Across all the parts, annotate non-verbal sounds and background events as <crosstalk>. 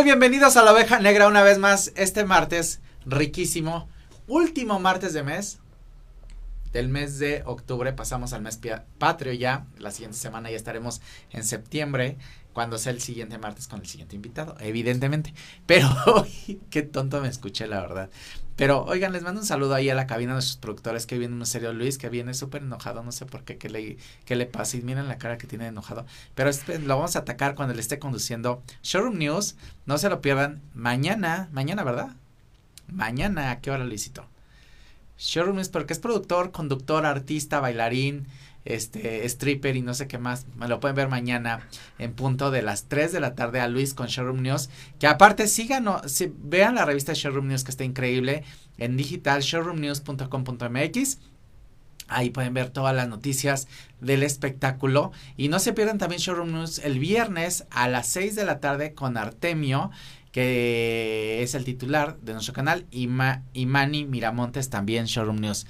Bienvenidos a la oveja negra una vez más este martes riquísimo, último martes de mes. Del mes de octubre pasamos al mes patrio ya. La siguiente semana ya estaremos en septiembre, cuando sea el siguiente martes con el siguiente invitado, evidentemente. <laughs> Pero qué tonto me escuché, la verdad. Pero oigan, les mando un saludo ahí a la cabina de sus productores que viene un serio Luis, que viene súper enojado, no sé por qué, qué le, qué le pasa. Y miren la cara que tiene enojado. Pero este, lo vamos a atacar cuando le esté conduciendo Showroom News. No se lo pierdan. Mañana, mañana, ¿verdad? Mañana, ¿a qué hora Luisito? Showroom News porque es productor, conductor, artista, bailarín, este, stripper y no sé qué más. Me lo pueden ver mañana en punto de las 3 de la tarde a Luis con Showroom News. Que aparte sigan, si, vean la revista Showroom News que está increíble en digital showroomnews.com.mx. Ahí pueden ver todas las noticias del espectáculo. Y no se pierdan también Showroom News el viernes a las 6 de la tarde con Artemio, que es el titular de nuestro canal, y, Ma y Manny Miramontes también Showroom News.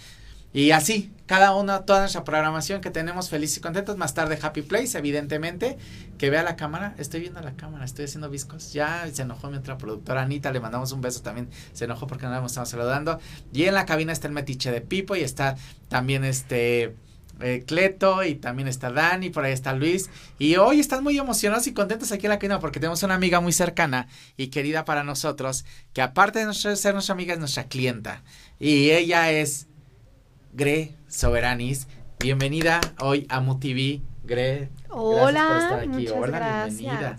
Y así, cada una, toda nuestra programación que tenemos felices y contentos. Más tarde, Happy Place, evidentemente. Que vea la cámara. Estoy viendo la cámara, estoy haciendo viscos. Ya se enojó mi otra productora, Anita. Le mandamos un beso también. Se enojó porque no la estamos saludando. Y en la cabina está el metiche de Pipo y está también este. Eh, Cleto y también está Dani, por ahí está Luis. Y hoy están muy emocionados y contentos aquí en la cabina porque tenemos una amiga muy cercana y querida para nosotros, que aparte de ser nuestra amiga es nuestra clienta. Y ella es Gre Soberanis. Bienvenida hoy a MUTV. Gre, Hola, por estar aquí. Hola, gracias. bienvenida.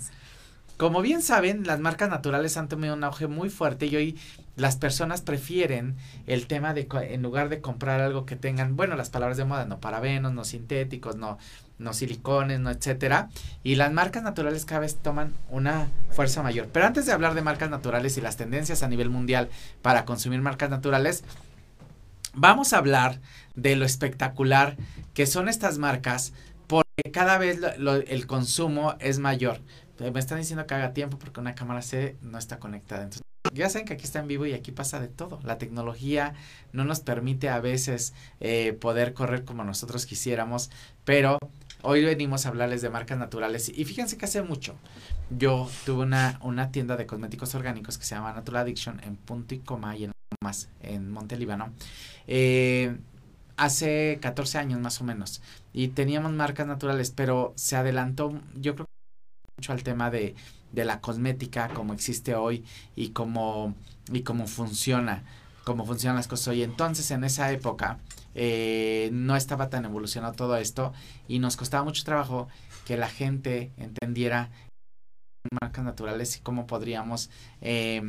Como bien saben, las marcas naturales han tenido un auge muy fuerte y hoy las personas prefieren el tema de en lugar de comprar algo que tengan, bueno, las palabras de moda, no parabenos, no sintéticos, no no silicones, no etcétera, y las marcas naturales cada vez toman una fuerza mayor. Pero antes de hablar de marcas naturales y las tendencias a nivel mundial para consumir marcas naturales, vamos a hablar de lo espectacular que son estas marcas porque cada vez el consumo es mayor. Eh, me están diciendo que haga tiempo porque una cámara C no está conectada. Entonces, ya saben que aquí está en vivo y aquí pasa de todo. La tecnología no nos permite a veces eh, poder correr como nosotros quisiéramos, pero hoy venimos a hablarles de marcas naturales. Y fíjense que hace mucho yo tuve una, una tienda de cosméticos orgánicos que se llama Natural Addiction en Punto y Coma y en más en Monte Líbano. Eh, hace 14 años más o menos. Y teníamos marcas naturales, pero se adelantó, yo creo mucho al tema de, de la cosmética como existe hoy y cómo, y cómo funciona, cómo funcionan las cosas hoy. Entonces, en esa época, eh, no estaba tan evolucionado todo esto y nos costaba mucho trabajo que la gente entendiera marcas naturales y cómo podríamos eh,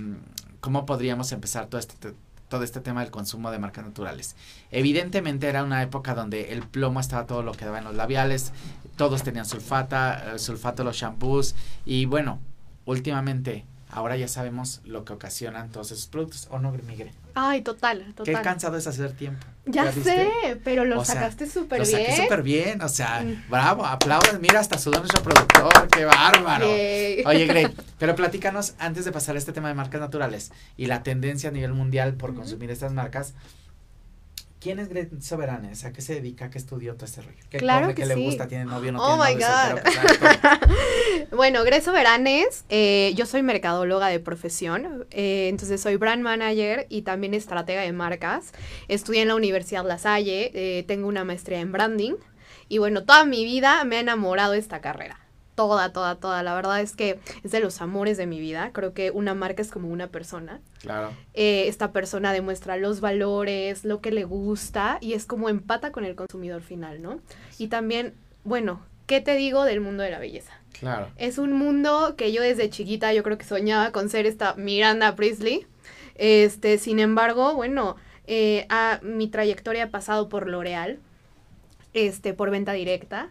cómo podríamos empezar todo este todo este tema del consumo de marcas naturales. Evidentemente era una época donde el plomo estaba todo lo que daba en los labiales, todos tenían sulfata, eh, sulfato los shampoos y bueno, últimamente ahora ya sabemos lo que ocasionan todos esos productos, ¿o no, Migre? Ay, total, total. Qué cansado es hacer tiempo. Ya, sé, pero lo sacaste súper bien. Lo saqué súper bien, o sea, mm. bravo, aplausos, mira, hasta sudó nuestro productor, qué bárbaro. Oye, Grey, <laughs> pero platícanos, antes de pasar a este tema de marcas naturales y la tendencia a nivel mundial por consumir estas marcas, ¿Quién es Gret Soberanes? ¿A qué se dedica? ¿A qué estudió todo este rollo? ¿Qué claro que ¿Qué le gusta? ¿Tiene novio? ¿No oh tiene novio? my God. <laughs> bueno, Gret Soberanes, eh, yo soy mercadóloga de profesión, eh, entonces soy brand manager y también estratega de marcas. Estudié en la Universidad La Salle, eh, tengo una maestría en branding y bueno, toda mi vida me ha enamorado de esta carrera toda, toda, toda. La verdad es que es de los amores de mi vida. Creo que una marca es como una persona. Claro. Eh, esta persona demuestra los valores, lo que le gusta y es como empata con el consumidor final, ¿no? Y también, bueno, ¿qué te digo del mundo de la belleza? Claro. Es un mundo que yo desde chiquita yo creo que soñaba con ser esta Miranda Priestley. Este, sin embargo, bueno, eh, a, mi trayectoria ha pasado por L'Oreal, este, por venta directa,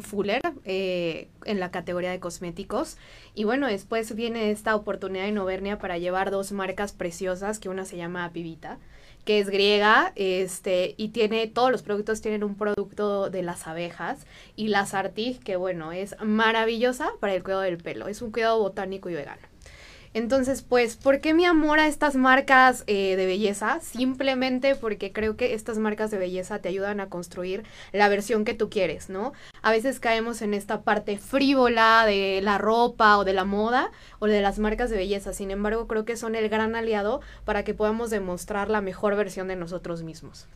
Fuller, eh, en la categoría de cosméticos. Y bueno, después viene esta oportunidad de Novernia para llevar dos marcas preciosas, que una se llama Pivita, que es griega, este, y tiene, todos los productos tienen un producto de las abejas, y la Sartig, que bueno, es maravillosa para el cuidado del pelo, es un cuidado botánico y vegano. Entonces, pues, ¿por qué mi amor a estas marcas eh, de belleza? Simplemente porque creo que estas marcas de belleza te ayudan a construir la versión que tú quieres, ¿no? A veces caemos en esta parte frívola de la ropa o de la moda o de las marcas de belleza. Sin embargo, creo que son el gran aliado para que podamos demostrar la mejor versión de nosotros mismos.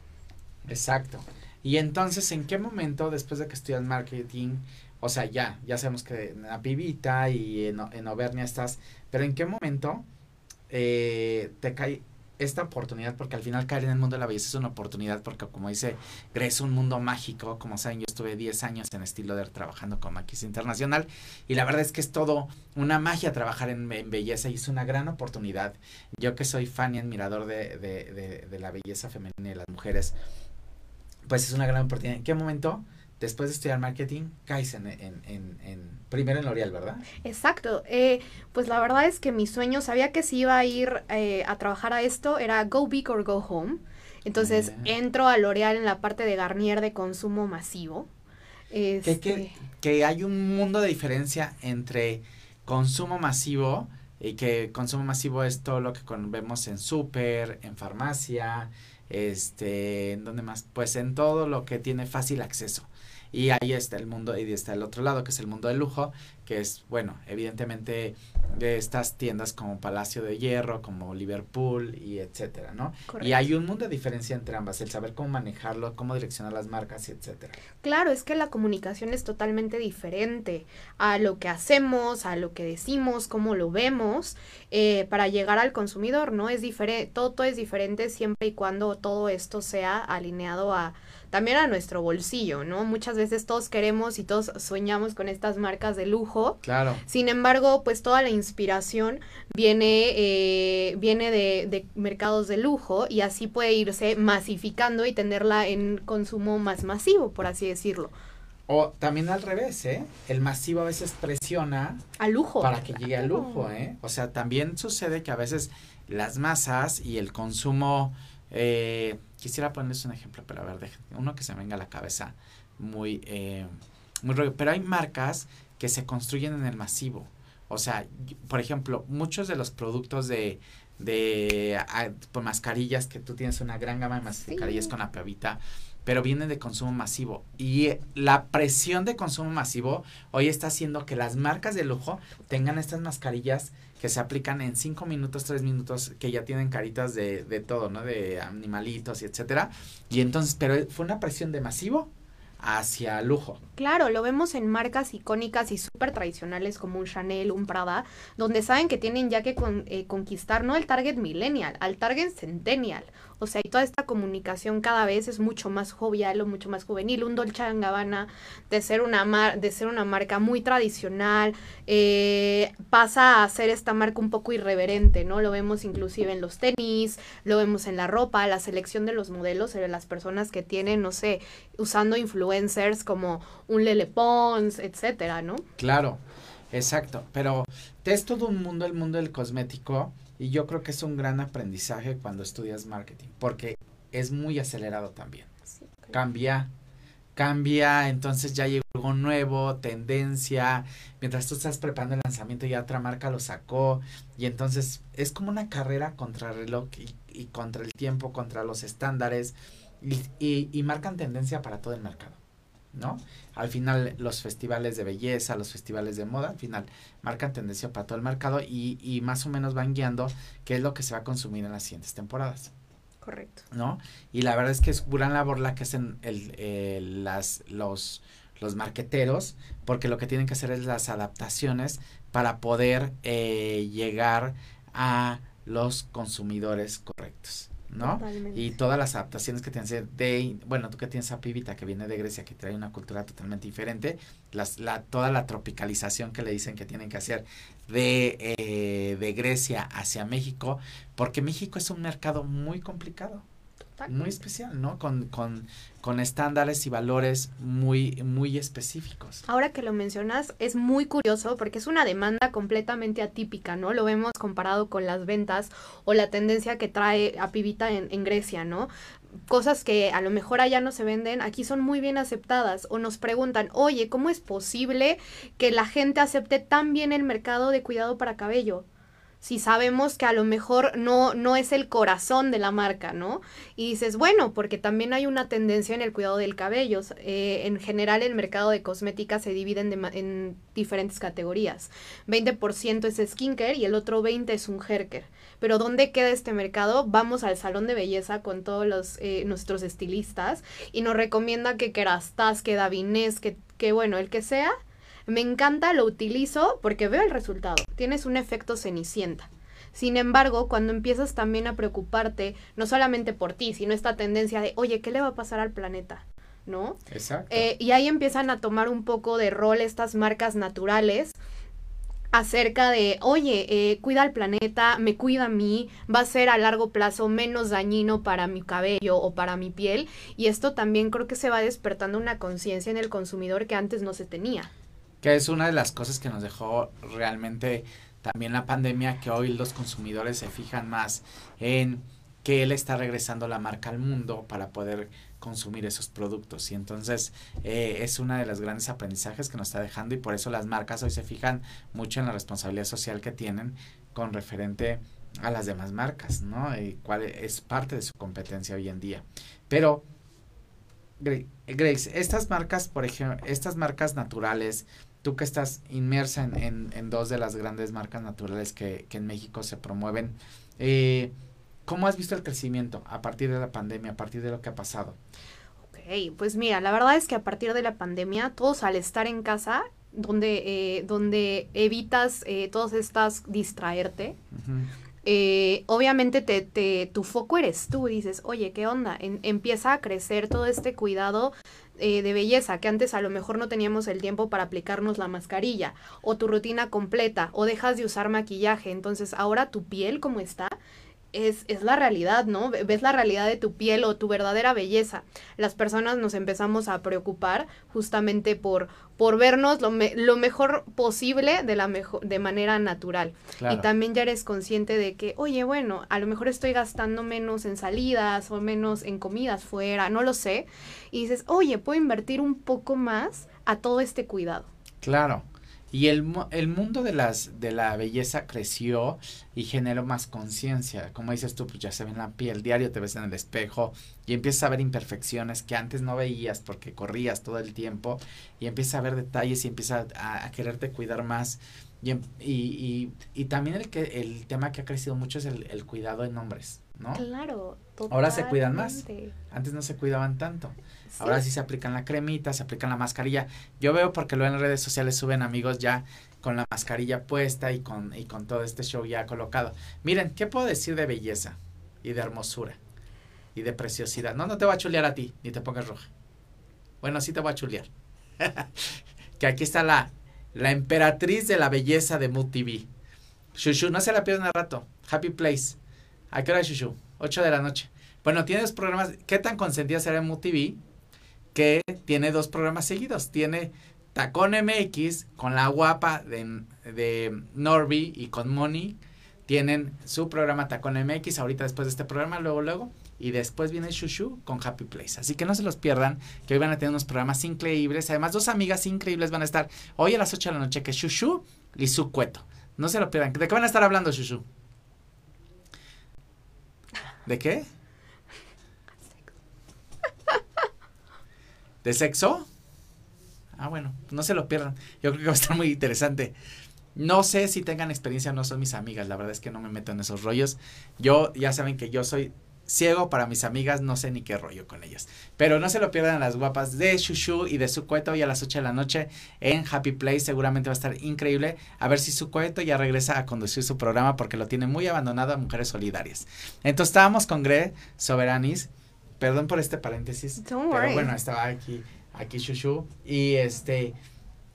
Exacto. Y entonces, ¿en qué momento, después de que estudias marketing, o sea, ya, ya sabemos que en la pibita y en, en Auvernia estás, pero ¿en qué momento eh, te cae esta oportunidad? Porque al final caer en el mundo de la belleza es una oportunidad, porque como dice Grace, un mundo mágico, como saben, yo estuve 10 años en estilo de trabajando con maquis internacional y la verdad es que es todo una magia trabajar en, belleza y es una gran oportunidad. Yo que soy fan y admirador de, de, de, de la belleza femenina y de las mujeres, pues es una gran oportunidad. ¿En qué momento? Después de estudiar marketing, caes en, en, en, primero en L'Oreal, ¿verdad? Exacto. Eh, pues la verdad es que mi sueño, sabía que si iba a ir eh, a trabajar a esto, era go big or go home. Entonces entro a L'Oreal en la parte de Garnier de consumo masivo. Este... Que, que, hay un mundo de diferencia entre consumo masivo y que consumo masivo es todo lo que vemos en súper, en farmacia, este, ¿en dónde más? Pues en todo lo que tiene fácil acceso. Y ahí está el mundo, y está el otro lado, que es el mundo del lujo, que es, bueno, evidentemente de estas tiendas como Palacio de Hierro, como Liverpool y etcétera, ¿no? Y hay un mundo de diferencia entre ambas, el saber cómo manejarlo, cómo direccionar las marcas y etcétera. Claro, es que la comunicación es totalmente diferente a lo que hacemos, a lo que decimos, cómo lo vemos, eh, para llegar al consumidor, ¿no? Es diferente, todo, todo es diferente siempre y cuando todo esto sea alineado a también a nuestro bolsillo, ¿no? Muchas veces todos queremos y todos soñamos con estas marcas de lujo. Claro. Sin embargo, pues toda la inspiración viene, eh, viene de, de mercados de lujo y así puede irse masificando y tenerla en consumo más masivo, por así decirlo. O también al revés, ¿eh? El masivo a veces presiona. Al lujo. Para que llegue al lujo, ¿eh? O sea, también sucede que a veces las masas y el consumo eh, quisiera ponerles un ejemplo, pero a ver, uno que se venga a la cabeza muy, eh, muy, pero hay marcas que se construyen en el masivo. O sea, por ejemplo, muchos de los productos de, de ah, pues, mascarillas, que tú tienes una gran gama de mascarillas con la pavita, pero vienen de consumo masivo. Y la presión de consumo masivo hoy está haciendo que las marcas de lujo tengan estas mascarillas que se aplican en cinco minutos, tres minutos, que ya tienen caritas de, de todo, ¿no? De animalitos y etcétera. Y entonces, pero fue una presión de masivo hacia lujo. Claro, lo vemos en marcas icónicas y súper tradicionales como un Chanel, un Prada, donde saben que tienen ya que eh, conquistar no el target millennial, al target centennial. O sea, y toda esta comunicación cada vez es mucho más jovial o mucho más juvenil. Un Dolce Gabbana, de ser una, mar de ser una marca muy tradicional, eh, pasa a ser esta marca un poco irreverente, ¿no? Lo vemos inclusive en los tenis, lo vemos en la ropa, la selección de los modelos, de las personas que tienen, no sé, usando influencers como un Lele Pons, etcétera, ¿no? Claro, exacto. Pero es todo un mundo, el mundo del cosmético, y yo creo que es un gran aprendizaje cuando estudias marketing, porque es muy acelerado también. Cambia, cambia, entonces ya llegó algo nuevo, tendencia, mientras tú estás preparando el lanzamiento ya otra marca lo sacó, y entonces es como una carrera contra el reloj y, contra el tiempo, contra los estándares, y, y marcan tendencia para todo el mercado. ¿No? Al final los festivales de belleza, los festivales de moda, al final marcan tendencia para todo el mercado y, y más o menos van guiando qué es lo que se va a consumir en las siguientes temporadas. Correcto. ¿No? Y la verdad es que es gran labor la que hacen el, las, los, los marqueteros, porque lo que tienen que hacer es las adaptaciones para poder eh, llegar a los consumidores correctos. ¿No? Y todas las adaptaciones que tienen que hacer de, bueno, tú que tienes a Pibita que viene de Grecia, que trae una cultura totalmente diferente, las, la, toda la tropicalización que le dicen que tienen que hacer de, eh, de Grecia hacia México, porque México es un mercado muy complicado muy especial, ¿no? Con, con, con, estándares y valores muy, muy específicos. Ahora que lo mencionas, es muy curioso porque es una demanda completamente atípica, ¿no? Lo vemos comparado con las ventas o la tendencia que trae a Pibita en, en Grecia, ¿no? Cosas que a lo mejor allá no se venden, aquí son muy bien aceptadas o nos preguntan, oye, ¿cómo es posible que la gente acepte tan bien el mercado de cuidado para cabello? Si sabemos que a lo mejor no, no es el corazón de la marca, ¿no? Y dices, bueno, porque también hay una tendencia en el cuidado del cabello. Eh, en general, el mercado de cosmética se divide en, en diferentes categorías. 20% es skincare y el otro 20% es un haircare. Pero ¿dónde queda este mercado? Vamos al salón de belleza con todos los, eh, nuestros estilistas y nos recomienda que Kerastase, que Davines, que, que bueno, el que sea, me encanta, lo utilizo porque veo el resultado. Tienes un efecto cenicienta. Sin embargo, cuando empiezas también a preocuparte, no solamente por ti, sino esta tendencia de, oye, ¿qué le va a pasar al planeta? ¿No? Exacto. Eh, y ahí empiezan a tomar un poco de rol estas marcas naturales acerca de, oye, eh, cuida al planeta, me cuida a mí, va a ser a largo plazo menos dañino para mi cabello o para mi piel. Y esto también creo que se va despertando una conciencia en el consumidor que antes no se tenía que es una de las cosas que nos dejó realmente también la pandemia, que hoy los consumidores se fijan más en que él está regresando la marca al mundo para poder consumir esos productos. Y entonces eh, es una de las grandes aprendizajes que nos está dejando y por eso las marcas hoy se fijan mucho en la responsabilidad social que tienen con referente a las demás marcas, ¿no? Y cuál es parte de su competencia hoy en día. Pero, Grace, estas marcas, por ejemplo, estas marcas naturales, tú que estás inmersa en, en, dos de las grandes marcas naturales que, que en México se promueven, eh, ¿cómo has visto el crecimiento a partir de la pandemia, a partir de lo que ha pasado? Ok, pues mira, la verdad es que a partir de la pandemia, todos al estar en casa, donde, eh, donde evitas eh, todas estas distraerte, eh, obviamente te, te, tu foco eres tú, dices, oye, ¿qué onda? empieza a crecer todo este cuidado eh, de belleza, que antes a lo mejor no teníamos el tiempo para aplicarnos la mascarilla, o tu rutina completa, o dejas de usar maquillaje, entonces ahora tu piel como está es, es, la realidad, ¿no? Ves la realidad de tu piel o tu verdadera belleza. Las personas nos empezamos a preocupar justamente por, por vernos lo, lo mejor posible de la mejor, de manera natural. Y también ya eres consciente de que, oye, bueno, a lo mejor estoy gastando menos en salidas o menos en comidas fuera, no lo sé. Y dices, oye, puedo invertir un poco más a todo este cuidado. Claro. Y el, el mundo de, las, de la belleza creció y generó más conciencia. Como dices tú, pues ya se ve en la piel, diario te ves en el espejo y empiezas a ver imperfecciones que antes no veías porque corrías todo el tiempo y empiezas a ver detalles y empiezas a, quererte cuidar más. Y, y, y, y, también el, que, el tema que ha crecido mucho es el, el cuidado en hombres, ¿no? Claro, Ahora se cuidan más. Antes no se cuidaban tanto. Ahora sí se aplican la cremita, se aplican la mascarilla. Yo veo porque luego en redes sociales suben amigos ya con la mascarilla puesta y con, y con todo este show ya colocado. Miren, ¿qué puedo decir de belleza y de hermosura y de preciosidad? No, no te voy a chulear a ti, ni te pongas roja. Bueno, sí te voy a chulear. <laughs> que aquí está la, la emperatriz de la belleza de Mood TV. Shushu, no se la pierdan al rato. Happy Place. ¿A qué hora Shushu? 8 de la noche. Bueno, tienes programas. ¿Qué tan consentida será en Mood TV? que tiene dos programas seguidos. Tiene Tacón MX con la guapa de, de Norby y con Moni. Tienen su programa Tacón MX ahorita después de este programa, luego, luego. Y después viene Shushu con Happy Place. Así que no se los pierdan, que hoy van a tener unos programas increíbles. Además, dos amigas increíbles van a estar hoy a las 8 de la noche, que es Shushu y su cueto. No se lo pierdan. ¿De qué van a estar hablando, Shushu? ¿De qué? ¿De sexo? Ah, bueno, no se lo pierdan. Yo creo que va a estar muy interesante. No sé si tengan experiencia, no son mis amigas, la verdad es que no me meto en esos rollos. Yo, ya saben que yo soy ciego para mis amigas, no sé ni qué rollo con ellas. Pero no se lo pierdan las guapas de Shushu y de su cueto hoy a las 8 de la noche en Happy Place. Seguramente va a estar increíble. A ver si su cueto ya regresa a conducir su programa porque lo tiene muy abandonado a Mujeres Solidarias. Entonces estábamos con Gre Soberanis Perdón por este paréntesis. pero bueno, estaba aquí, aquí Shushu. Y este,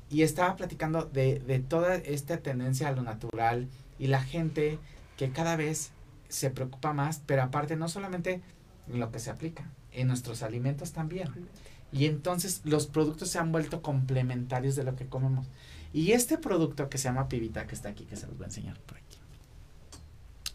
y estaba platicando de, de toda esta tendencia a lo natural y la gente que cada vez se preocupa más, pero aparte no solamente en lo que se aplica, en nuestros alimentos también. Y entonces los productos se han vuelto complementarios de lo que comemos. Y este producto que se llama Pivita, que está aquí, que se los voy a enseñar por aquí.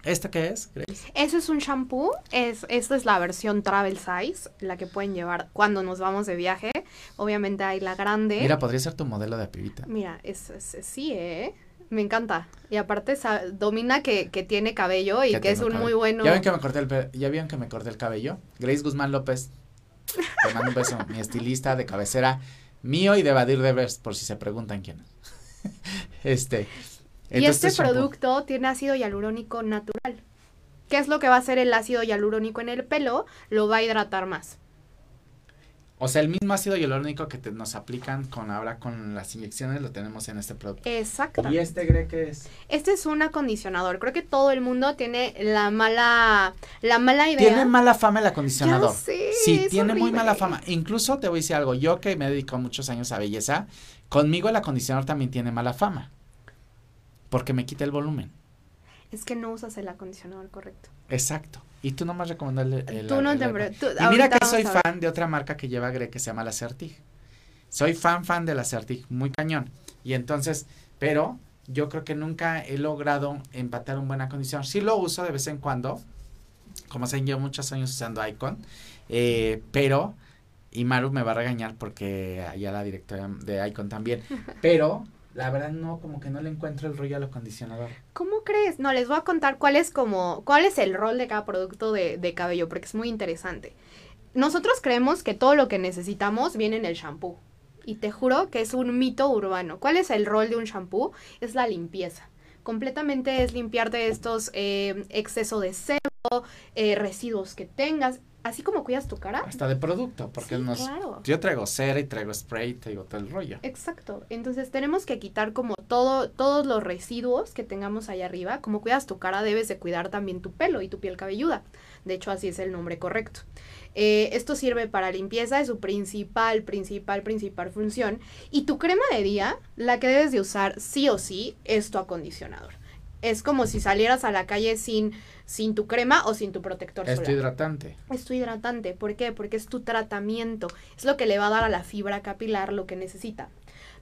¿Esta qué es, Grace? Eso es un shampoo. Es, esta es la versión travel size, la que pueden llevar cuando nos vamos de viaje. Obviamente hay la grande. Mira, podría ser tu modelo de pibita. Mira, es, es sí, ¿eh? Me encanta. Y aparte domina que, que tiene cabello y que es un cabello. muy bueno. ¿Ya ven que me corté el ¿Ya vieron que me corté el cabello? Grace Guzmán López. Te mando un beso. <laughs> mi estilista de cabecera mío y de Badir Devers, por si se preguntan quién es. <laughs> este. Y este shampoo. producto tiene ácido hialurónico natural. ¿Qué es lo que va a hacer el ácido hialurónico en el pelo? Lo va a hidratar más. O sea, el mismo ácido hialurónico que te- nos aplican con ahora con las inyecciones lo tenemos en este producto. Exacto. ¿Y este Gre qué es? Este es un acondicionador. Creo que todo el mundo tiene la mala, la mala idea. Tiene mala fama el acondicionador. Ya sé, sí, es tiene muy horrible. mala fama. Incluso te voy a decir algo, yo que me dedico muchos años a belleza, conmigo el acondicionador también tiene mala fama. Porque me quita el volumen. Es que no usas el acondicionador correcto. Exacto. Y tú nomás recomendó el, el- Tú no el- te... el- tú- Y mira que soy fan de otra marca que lleva Gre que se llama la Certig. Soy fan fan de la Certig, muy cañón. Y entonces, pero yo creo que nunca he logrado empatar un buen acondicionador. Sí lo uso de vez en cuando, como saben, llevo muchos años usando Icon, eh, pero, y Maru me va a regañar porque allá la directora de Icon también, <laughs> pero la verdad no, como que no le encuentro el rollo al acondicionador. ¿Cómo crees? No, les voy a contar cuál es como, cuál es el rol de cada producto de, de cabello, porque es muy interesante. Nosotros creemos que todo lo que necesitamos viene en el shampoo. Y te juro que es un mito urbano. ¿Cuál es el rol de un shampoo? Es la limpieza. Completamente es limpiarte estos eh, exceso de sebo, eh, residuos que tengas, así como cuidas tu cara. Hasta de producto, porque Sí, nos, claro. yo traigo cera y traigo spray, te digo todo el rollo. Exacto. Entonces tenemos que quitar como todo, todos los residuos que tengamos ahí arriba. Como cuidas tu cara, debes de cuidar también tu pelo y tu piel cabelluda. De hecho, así es el nombre correcto. Eh, esto sirve para limpieza, es su principal, principal, principal función. Y tu crema de día, la que debes de usar sí o sí, es tu acondicionador. Es como si salieras a la calle sin, sin tu crema o sin tu protector Es tu solar. hidratante. Es tu hidratante. ¿Por qué? Porque es tu tratamiento. Es lo que le va a dar a la fibra capilar lo que necesita.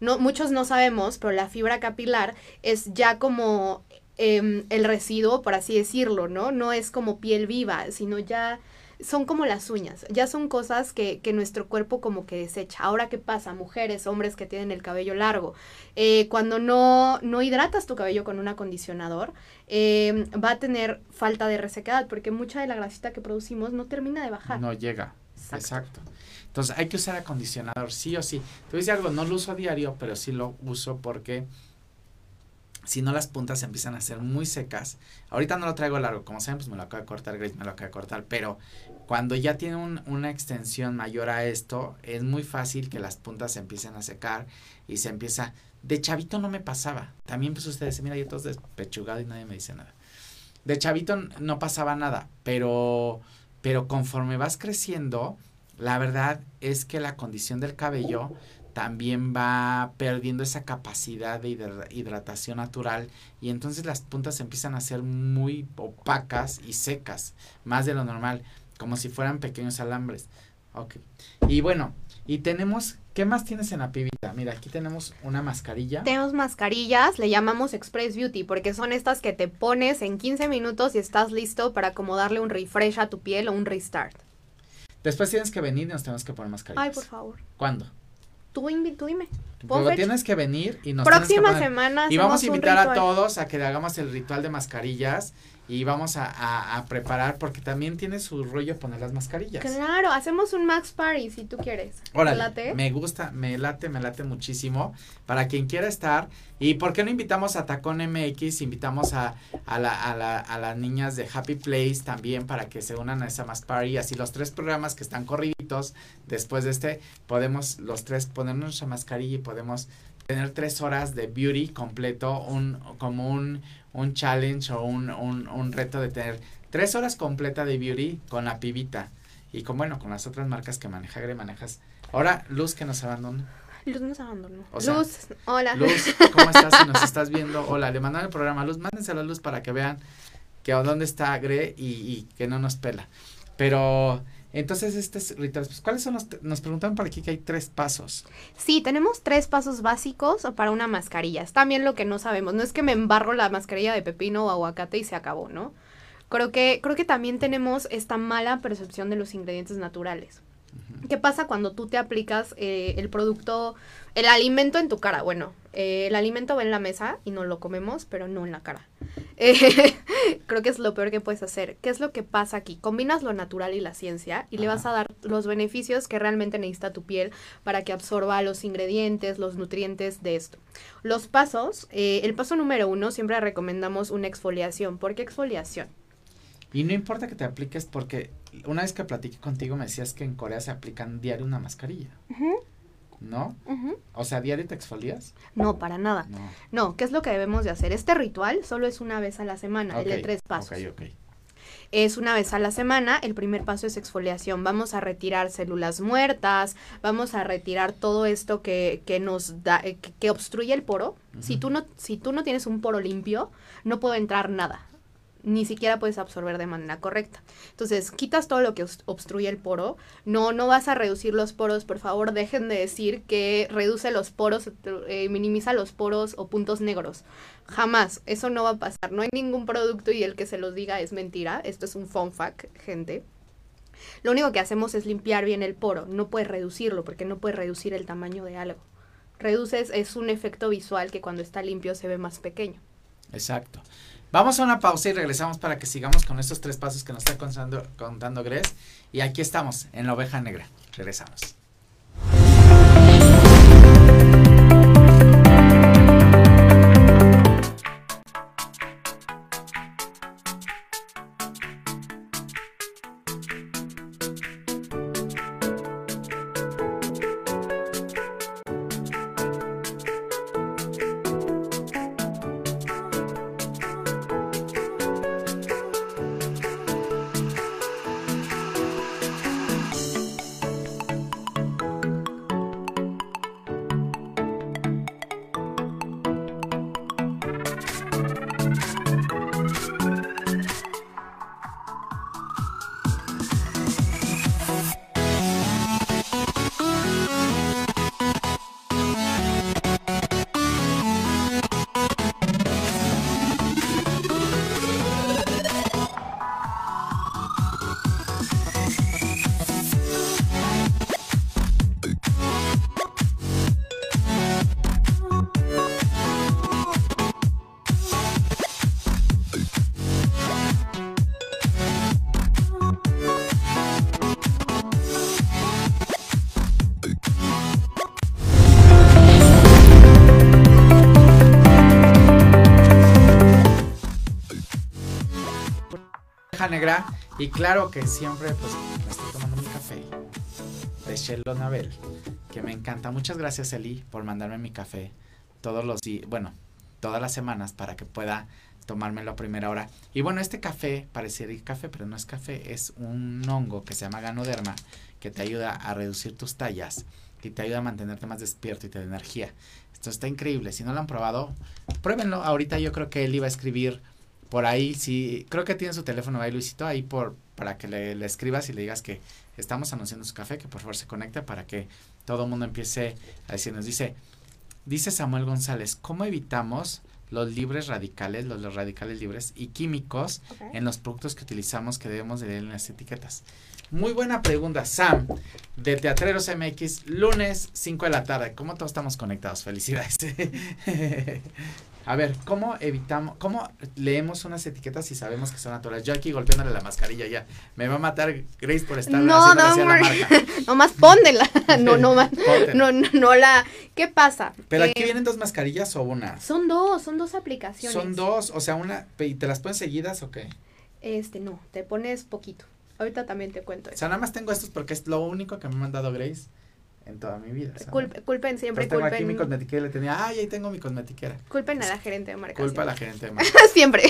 No, muchos no sabemos, pero la fibra capilar es ya como em, el residuo, por así decirlo, ¿no? No es como piel viva, sino ya son como las uñas. Ya son cosas que, que nuestro cuerpo como que desecha. Ahora, ¿qué pasa? Mujeres, hombres que tienen el cabello largo. Eh, cuando no, no hidratas tu cabello con un acondicionador, eh, va a tener falta de resequedad, porque mucha de la grasita que producimos no termina de bajar. No llega. Exacto. Exacto. Entonces hay que usar acondicionador, sí o sí. Te voy a decir algo, no lo uso a diario, pero sí lo uso porque si no las puntas se empiezan a hacer muy secas. Ahorita no lo traigo largo, como saben, pues me lo acaba de cortar Grace, me lo acaba de cortar, pero cuando ya tiene un- una extensión mayor a esto, es muy fácil que las puntas se empiecen a secar y se empieza... De chavito no me pasaba. También pues ustedes, mira, yo todo despechugado y nadie me dice nada. De chavito no pasaba nada, pero, pero conforme vas creciendo, la verdad es que la condición del cabello también va perdiendo esa capacidad de hidra- hidratación natural y entonces las puntas empiezan a ser muy opacas y secas, más de lo normal, como si fueran pequeños alambres. Ok. Y bueno, y tenemos, ¿qué más tienes en la pibita? Mira, aquí tenemos una mascarilla. Tenemos mascarillas, le llamamos Express Beauty, porque son estas que te pones en 15 minutos y estás listo para como darle un refresh a tu piel o un restart. Después tienes que venir y nos tenemos que poner mascarillas. Ay, por favor. ¿Cuándo? Tú, tú dime. Tienes que venir y nos Próxima que semana Y vamos a invitar a todos a que le hagamos el ritual de mascarillas y vamos a, a- a preparar porque también tiene su rollo poner las mascarillas. Claro, hacemos un Max Party si tú quieres. ¿Te Órale, late? me gusta, me late, me late muchísimo. Para quien quiera estar. ¿Y por qué no invitamos a Tacón MX? Invitamos a, a, la, a, la, a las niñas de Happy Place también para que se unan a esa Mask Party. Así los tres programas que están corriditos después de este, podemos los tres ponernos nuestra mascarilla y podemos tener tres horas de beauty completo, un, como un, un challenge o un, un, un reto de tener tres horas completa de beauty con la pibita. Y con, bueno, con las otras marcas que maneja Gre, manejas. Ahora, Luz que nos abandona. Luz nos abandonó. O sea, Luz, hola. Luz, ¿cómo estás? Si nos estás viendo, hola, le mandan el programa Luz, mándenselo a Luz para que vean que a dónde está Gre y, y que no nos pela. Pero, entonces, este es ritual. Pues, ¿Cuáles son los, nos preguntaron por aquí que hay tres pasos. Sí, tenemos tres pasos básicos para una mascarilla. Es también lo que no sabemos. No es que me embarro la mascarilla de pepino o aguacate y se acabó, ¿no? Creo que, creo que también tenemos esta mala percepción de los ingredientes naturales. ¿Qué pasa cuando tú te aplicas eh, el producto, el alimento en tu cara? Bueno, Eh, el alimento va en la mesa y no lo comemos, pero no en la cara. <laughs> Eh, creo que es lo peor que puedes hacer. ¿Qué es lo que pasa aquí? Combinas lo natural y la ciencia y le vas a dar los beneficios que realmente necesita tu piel para que absorba los ingredientes, los nutrientes de esto. Los pasos, eh, el paso número uno, siempre recomendamos una exfoliación. ¿Por qué exfoliación? Y no importa que te apliques porque una vez que platiqué contigo me decías que en Corea se aplican diario una mascarilla. ¿No? O sea, ¿diario te exfolias? No, para nada. No. No, ¿qué es lo que debemos de hacer? Este ritual solo es una vez a la semana, el de tres pasos. Ok, ok. Es una vez a la semana, el primer paso es exfoliación. Vamos a retirar células muertas, vamos a retirar todo esto que, que nos da, que, que obstruye el poro. si, tú no, si tú no tienes un poro limpio, no puede entrar nada. Ni siquiera puedes absorber de manera correcta. Entonces, quitas todo lo que obst- obstruye el poro. No, no vas a reducir los poros. Por favor, dejen de decir que reduce los poros, eh, minimiza los poros o puntos negros. Jamás, eso no va a pasar. No hay ningún producto y el que se los diga es mentira. Esto es un fun fact, gente. Lo único que hacemos es limpiar bien el poro. No puedes reducirlo porque no puedes reducir el tamaño de algo. Reduces, es un efecto visual que cuando está limpio se ve más pequeño. Exacto. Vamos a una pausa y regresamos para que sigamos con estos tres pasos que nos está contando, contando Gres. Y aquí estamos, en la oveja negra. Regresamos. Y claro que siempre, pues, me estoy tomando mi café de Sheldon Abel, que me encanta. Muchas gracias, Eli, por mandarme mi café todos los días, bueno, todas las semanas para que pueda tomármelo a primera hora. Y bueno, este café, parecería café, pero no es café, es un hongo que se llama ganoderma, que te ayuda a reducir tus tallas, que te ayuda a mantenerte más despierto y te da energía. Esto está increíble. Si no lo han probado, pruébenlo. Ahorita yo creo que él iba a escribir por ahí, sí, creo que tiene su teléfono ahí, Luisito, ahí por, para que le, le escribas y le digas que estamos anunciando su café, que por favor se conecte para que todo el mundo empiece a decirnos. Dice, dice Samuel González, ¿cómo evitamos los libres radicales, los, los radicales libres y químicos en los productos que utilizamos que debemos de leer en las etiquetas? Muy buena pregunta, Sam, de Teatreros MX, lunes 5 de la tarde. ¿Cómo todos estamos conectados? Felicidades. <laughs> A ver, ¿cómo evitamos, cómo leemos unas etiquetas si sabemos que son naturales? Yo aquí golpeándole la mascarilla ya. Me va a matar Grace por estar No, a la marca. <laughs> Nomás póndela. <laughs> no, no, más. No, no, no la. ¿Qué pasa? Pero Eh, aquí vienen dos mascarillas o una. Son dos, son dos aplicaciones. Son dos, o sea, una, ¿y te las ponen seguidas o qué? Este, no, te pones poquito. Ahorita también te cuento O eso. sea, nada más tengo estos porque es lo único que me ha mandado Grace en toda mi vida. Culp- culpen siempre, Entonces tengo aquí mi culpen, cosmetiquera y le tenía, ay, ahí tengo mi cosmetiquera. culpen a la gerente de marca. Culpa a la gerente de <laughs> marca. siempre.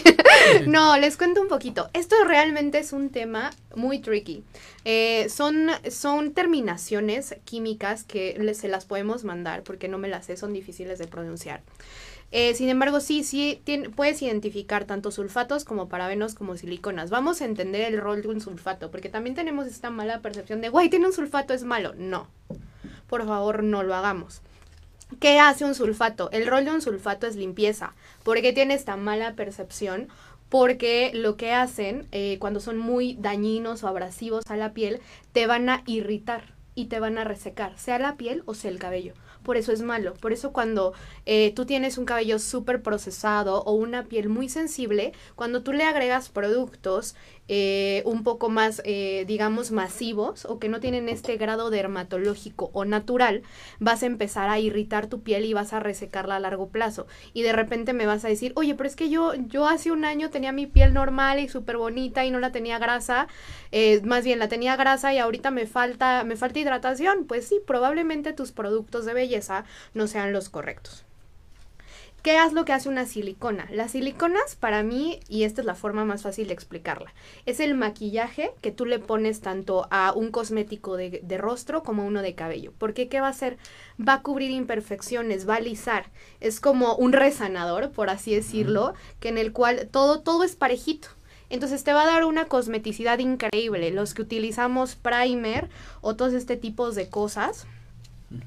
no, les cuento un poquito. Esto realmente es un tema muy tricky. Eh, son, son terminaciones químicas que se las podemos mandar porque no me las sé, son difíciles de pronunciar. Eh, sin embargo, sí, sí, puedes identificar tanto sulfatos como parabenos como siliconas. Vamos a entender el rol de un sulfato, porque también tenemos esta mala percepción de, guay, tiene un sulfato, es malo. No, por favor, no lo hagamos. ¿Qué hace un sulfato? El rol de un sulfato es limpieza. ¿Por qué tiene esta mala percepción? Porque lo que hacen eh, cuando son muy dañinos o abrasivos a la piel, te van a irritar. y te van a resecar, sea la piel o sea el cabello por eso es malo. Por eso cuando eh, tú tienes un cabello súper procesado o una piel muy sensible, cuando tú le agregas productos eh, un poco más, eh, digamos, masivos o que no tienen este grado dermatológico o natural, vas a empezar a irritar tu piel y vas a resecarla a largo plazo. Y de repente me vas a decir, oye, pero es que yo, yo hace un año tenía mi piel normal y súper bonita y no la tenía grasa, más bien la tenía grasa y ahorita me falta, me falta hidratación. Pues sí, probablemente tus productos de belleza no sean los correctos. ¿Qué es lo que hace una silicona? Las siliconas, para mí, y esta es la forma más fácil de explicarla, es el maquillaje que tú le pones tanto a un cosmético de, rostro como a uno de cabello. Porque ¿qué va a hacer? Va a cubrir imperfecciones, va a alisar. Es como un resanador, por así decirlo, que en el cual todo, todo es parejito. Entonces te va a dar una cosmeticidad increíble. Los que utilizamos primer o todos este tipos de cosas,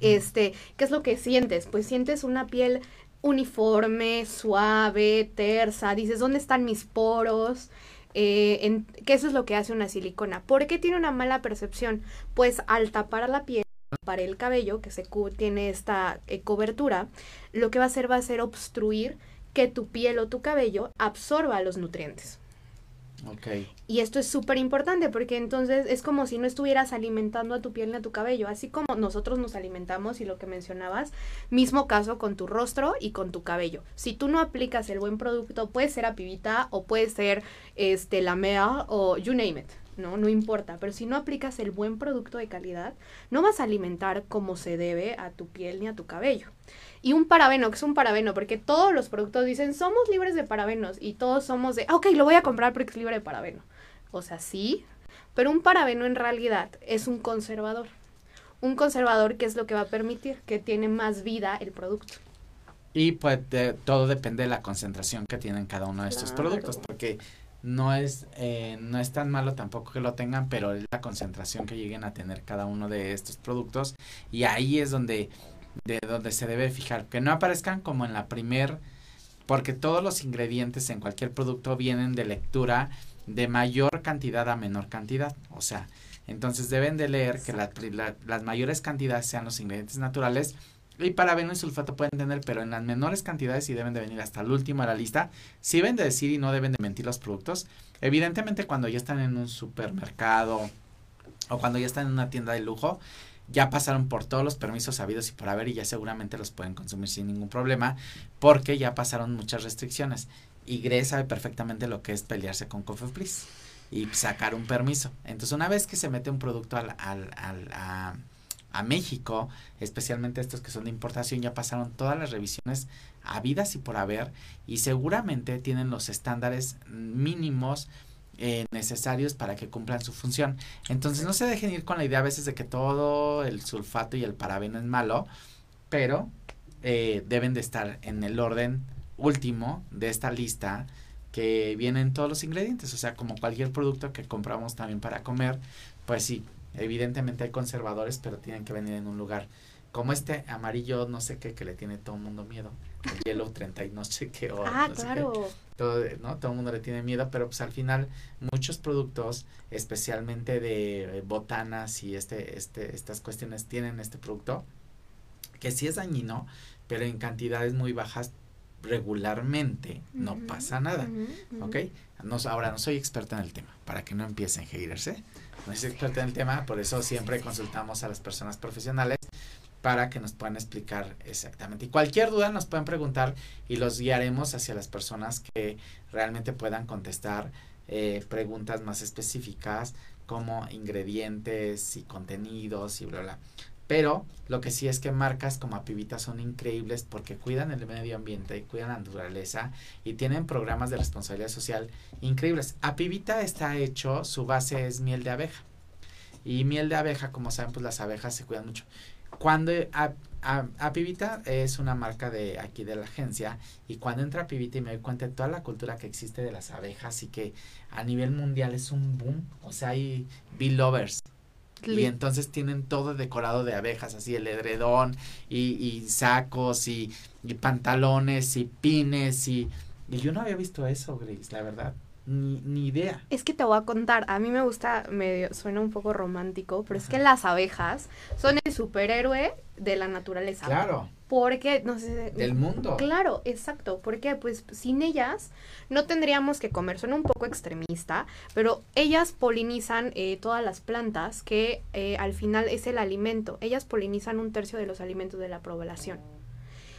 este, ¿qué es lo que sientes? Pues sientes una piel uniforme, suave, tersa, dices, ¿dónde están mis poros? Eh, en, ¿Qué eso es lo que hace una silicona? ¿Por qué tiene una mala percepción? Pues al tapar la piel, para el cabello, que se tiene esta eh, cobertura, lo que va a hacer va a ser obstruir que tu piel o tu cabello absorba los nutrientes. Y esto es súper importante porque entonces es como si no estuvieras alimentando a tu piel ni a tu cabello, así como nosotros nos alimentamos y lo que mencionabas, mismo caso con tu rostro y con tu cabello. Si tú no aplicas el buen producto, puede ser apivita o puede ser este la mea o you name it. ¿no? No importa, pero si no aplicas el buen producto de calidad, no vas a alimentar como se debe a tu piel ni a tu cabello. Y un parabeno, que es un parabeno, porque todos los productos dicen, somos libres de parabenos y todos somos de, ah, ok, lo voy a comprar porque es libre de parabeno. O sea, sí, pero un parabeno en realidad es un conservador. Un conservador que es lo que va a permitir que tiene más vida el producto. Y pues todo depende de la concentración que tienen cada uno de estos productos, porque no es, eh, no es tan malo tampoco que lo tengan, pero es la concentración que lleguen a tener cada uno de estos productos. Y ahí es donde de donde se debe fijar, que no aparezcan como en la primer, porque todos los ingredientes en cualquier producto vienen de lectura de mayor cantidad a menor cantidad, o sea, entonces deben de leer que las mayores cantidades sean los ingredientes naturales y parabeno y sulfato pueden tener, pero en las menores cantidades sí deben de venir hasta el último de la lista. Si deben de decir y no deben de mentir los productos. Evidentemente cuando ya están en un supermercado o cuando ya están en una tienda de lujo, ya pasaron por todos los permisos habidos y por haber y ya seguramente los pueden consumir sin ningún problema porque ya pasaron muchas restricciones. Y Gre sabe perfectamente lo que es pelearse con Cofepris y sacar un permiso. Entonces, una vez que se mete un producto al, al, al, a, a México, especialmente estos que son de importación, ya pasaron todas las revisiones habidas y por haber y seguramente tienen los estándares mínimos eh, necesarios para que cumplan su función. Entonces no se dejen ir con la idea a veces de que todo el sulfato y el parabeno es malo, pero eh, deben de estar en el orden último de esta lista que vienen todos los ingredientes, o sea, como cualquier producto que compramos también para comer, pues sí, evidentemente hay conservadores, pero tienen que venir en un lugar como este amarillo, no sé qué, que le tiene todo el mundo miedo, hielo 30 y no sé qué. O ah, claro todo, ¿no? Todo el mundo le tiene miedo, pero pues al final muchos productos, especialmente de botanas y este, este, estas cuestiones tienen este producto, que sí es dañino, pero en cantidades muy bajas regularmente no pasa nada, ¿ok? No, ahora no soy experta en el tema, para que no empiecen a haterse, no soy experta en el tema, por eso siempre consultamos a las personas profesionales para que nos puedan explicar exactamente. Y cualquier duda nos pueden preguntar y los guiaremos hacia las personas que realmente puedan contestar eh, preguntas más específicas como ingredientes y contenidos y bla, bla. Pero lo que sí es que marcas como Apivita son increíbles porque cuidan el medio ambiente, y cuidan la naturaleza y tienen programas de responsabilidad social increíbles. Apivita está hecho, su base es miel de abeja. Y miel de abeja, como saben, pues las abejas se cuidan mucho. Cuando a, Apivita es una marca de aquí de la agencia y cuando entra Apivita y me doy cuenta de toda la cultura que existe de las abejas y que a nivel mundial es un boom, o sea, hay bee lovers. Y entonces tienen todo decorado de abejas, así el edredón y, y sacos y, y, pantalones y pines y, y yo no había visto eso, Grace, la verdad. Ni, ni idea. Es que te voy a contar, a mí me gusta, medio, suena un poco romántico, pero es que las abejas son el superhéroe de la naturaleza. Claro. Porque, no sé. Del mundo. Claro, exacto. Porque, pues, sin ellas no tendríamos que comer. Suena un poco extremista, pero ellas polinizan eh, todas las plantas que eh, al final es el alimento. Ellas polinizan un tercio de los alimentos de la población.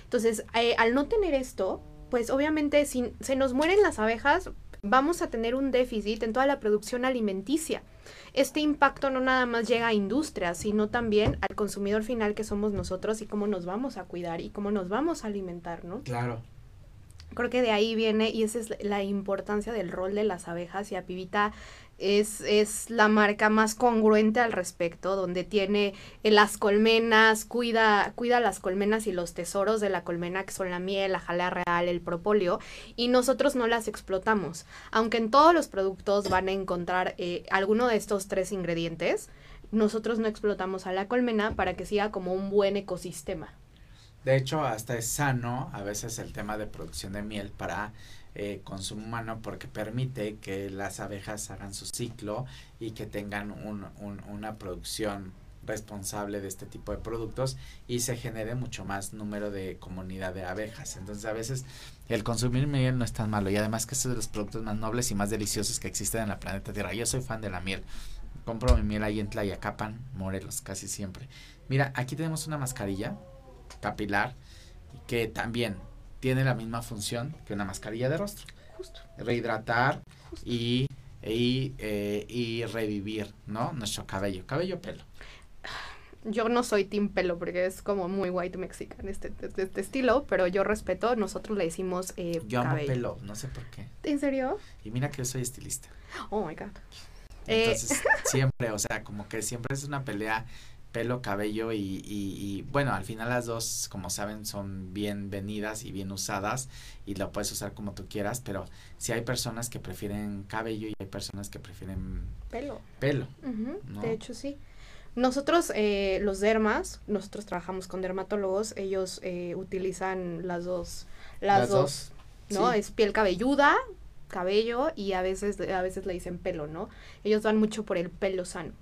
Entonces, eh, al no tener esto, pues obviamente si se nos mueren las abejas, vamos a tener un déficit en toda la producción alimenticia. Este impacto no nada más llega a industrias, sino también al consumidor final que somos nosotros y cómo nos vamos a cuidar y cómo nos vamos a alimentar, ¿no? Claro. Creo que de ahí viene y esa es la importancia del rol de las abejas y a Pibita es, es la marca más congruente al respecto, donde tiene eh, las colmenas, cuida, cuida las colmenas y los tesoros de la colmena, que son la miel, la jalea real, el propóleo, y nosotros no las explotamos. Aunque en todos los productos van a encontrar eh, alguno de estos tres ingredientes, nosotros no explotamos a la colmena para que siga como un buen ecosistema. De hecho, hasta es sano a veces el tema de producción de miel para eh, consumo humano porque permite que las abejas hagan su ciclo y que tengan un, un, una producción responsable de este tipo de productos y se genere mucho más número de comunidad de abejas. Entonces a veces el consumir miel no es tan malo y además que es uno de los productos más nobles y más deliciosos que existen en la planeta Tierra. Yo soy fan de la miel. Compro mi miel ahí en Tlayacapan, Morelos, casi siempre. Mira, aquí tenemos una mascarilla capilar que también tiene la misma función que una mascarilla de rostro. Justo. Rehidratar y, y, eh, y revivir, ¿no? Nuestro cabello, cabello pelo. <sighs> Yo no soy team pelo porque es como muy white mexican este, este, este estilo, pero yo respeto, nosotros le decimos eh, Yo amo cabello. pelo, no sé por qué. ¿En serio? Y mira que yo soy estilista. Oh my god. Eh. Entonces, <laughs> siempre, o sea, como que siempre es una pelea pelo, cabello y, y, y, bueno, al final las dos, como saben, son bien venidas y bien usadas y lo puedes usar como tú quieras, pero si hay personas que prefieren cabello y hay personas que prefieren Pelo. pelo. De hecho, sí. Nosotros, eh, los dermas, nosotros trabajamos con dermatólogos, ellos eh, utilizan las dos, las, Las dos, dos, ¿no? sí. Es piel cabelluda, cabello y a veces, a veces le dicen pelo, ¿no? Ellos van mucho por el pelo sano.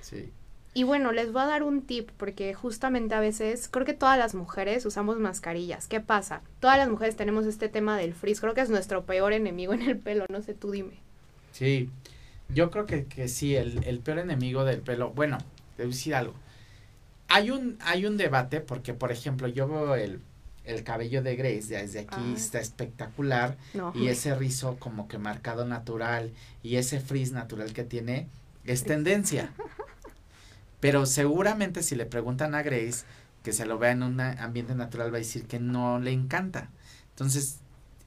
Sí. Y bueno, les voy a dar un tip porque justamente a veces creo que todas las mujeres usamos mascarillas. ¿Qué pasa? Todas las mujeres tenemos este tema del frizz. Creo que es nuestro peor enemigo en el pelo. No sé, tú dime. Sí, yo creo que, que sí, el, el peor enemigo del pelo, bueno, a decir algo. Hay un, hay un debate porque, por ejemplo, yo veo el, el cabello de Grace desde aquí, Ah. está espectacular No. y ese rizo como que marcado natural y ese frizz natural que tiene es tendencia. <laughs> Pero seguramente si le preguntan a Grace que se lo vea en un ambiente natural va a decir que no le encanta. Entonces,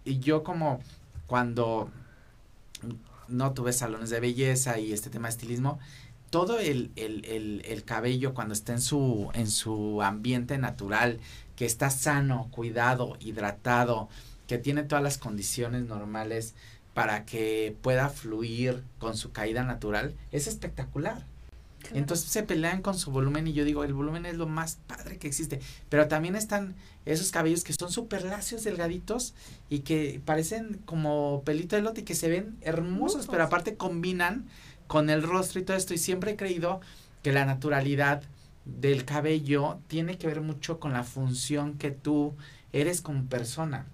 yo como cuando no tuve salones de belleza y este tema de estilismo, todo el, el, el, el cabello cuando está en su, en su ambiente natural, que está sano, cuidado, hidratado, que tiene todas las condiciones normales para que pueda fluir con su caída natural, es espectacular. Entonces se pelean con su volumen y yo digo, el volumen es lo más padre que existe. Pero también están esos cabellos que son súper lacios, delgaditos y que parecen como pelito de lote y que se ven hermosos, pero aparte combinan con el rostro y todo esto. Y siempre he creído que la naturalidad del cabello tiene que ver mucho con la función que tú eres como persona.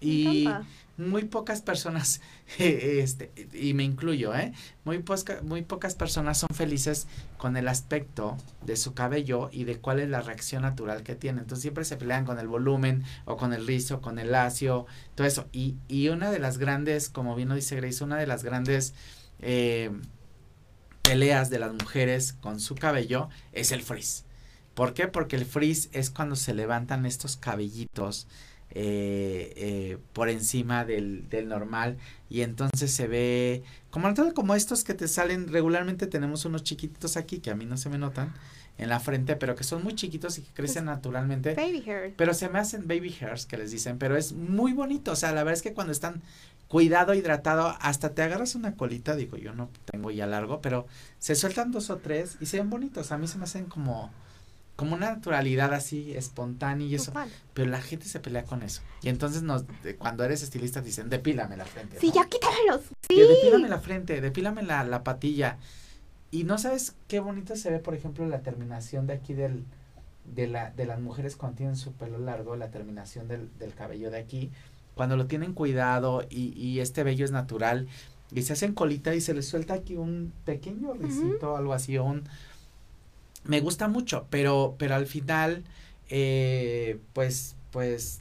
Me Y encanta. Muy pocas personas, <laughs> este, y me incluyo, ¿eh? Muy, posca- muy pocas personas son felices con el aspecto de su cabello y de cuál es la reacción natural que tiene. Entonces siempre se pelean con el volumen o con el rizo, con el lacio, todo eso. Y, y una de las grandes, como bien lo dice Grace, una de las grandes eh, peleas de las mujeres con su cabello es el frizz. ¿Por qué? Porque el frizz es cuando se levantan estos cabellitos eh, eh, por encima del, del normal. Y entonces se ve como, como estos que te salen regularmente tenemos unos chiquititos aquí que a mí no se me notan en la frente pero que son muy chiquitos y que crecen naturalmente. Baby hair. pero se me hacen baby hairs que les dicen, pero es muy bonito, o sea, la verdad es que cuando están cuidado, hidratado, hasta te agarras una colita, digo, yo no tengo ya largo, pero se sueltan dos o tres y se ven bonitos, a mí se me hacen como como una naturalidad así espontánea y eso, Total. pero la gente se pelea con eso. Y entonces nos, cuando eres estilista dicen, depílame la frente. Sí, ¿no? ya quítamelos. Sí. depílame la frente, depílame la, la patilla. Y no sabes qué bonito se ve, por ejemplo, la terminación de aquí del, de la, de las mujeres cuando tienen su pelo largo, la terminación del, del cabello de aquí, cuando lo tienen cuidado y, y este vello es natural, y se hacen colita y se les suelta aquí un pequeño risito, algo así, o un me gusta mucho, pero, pero al final, eh, pues, pues,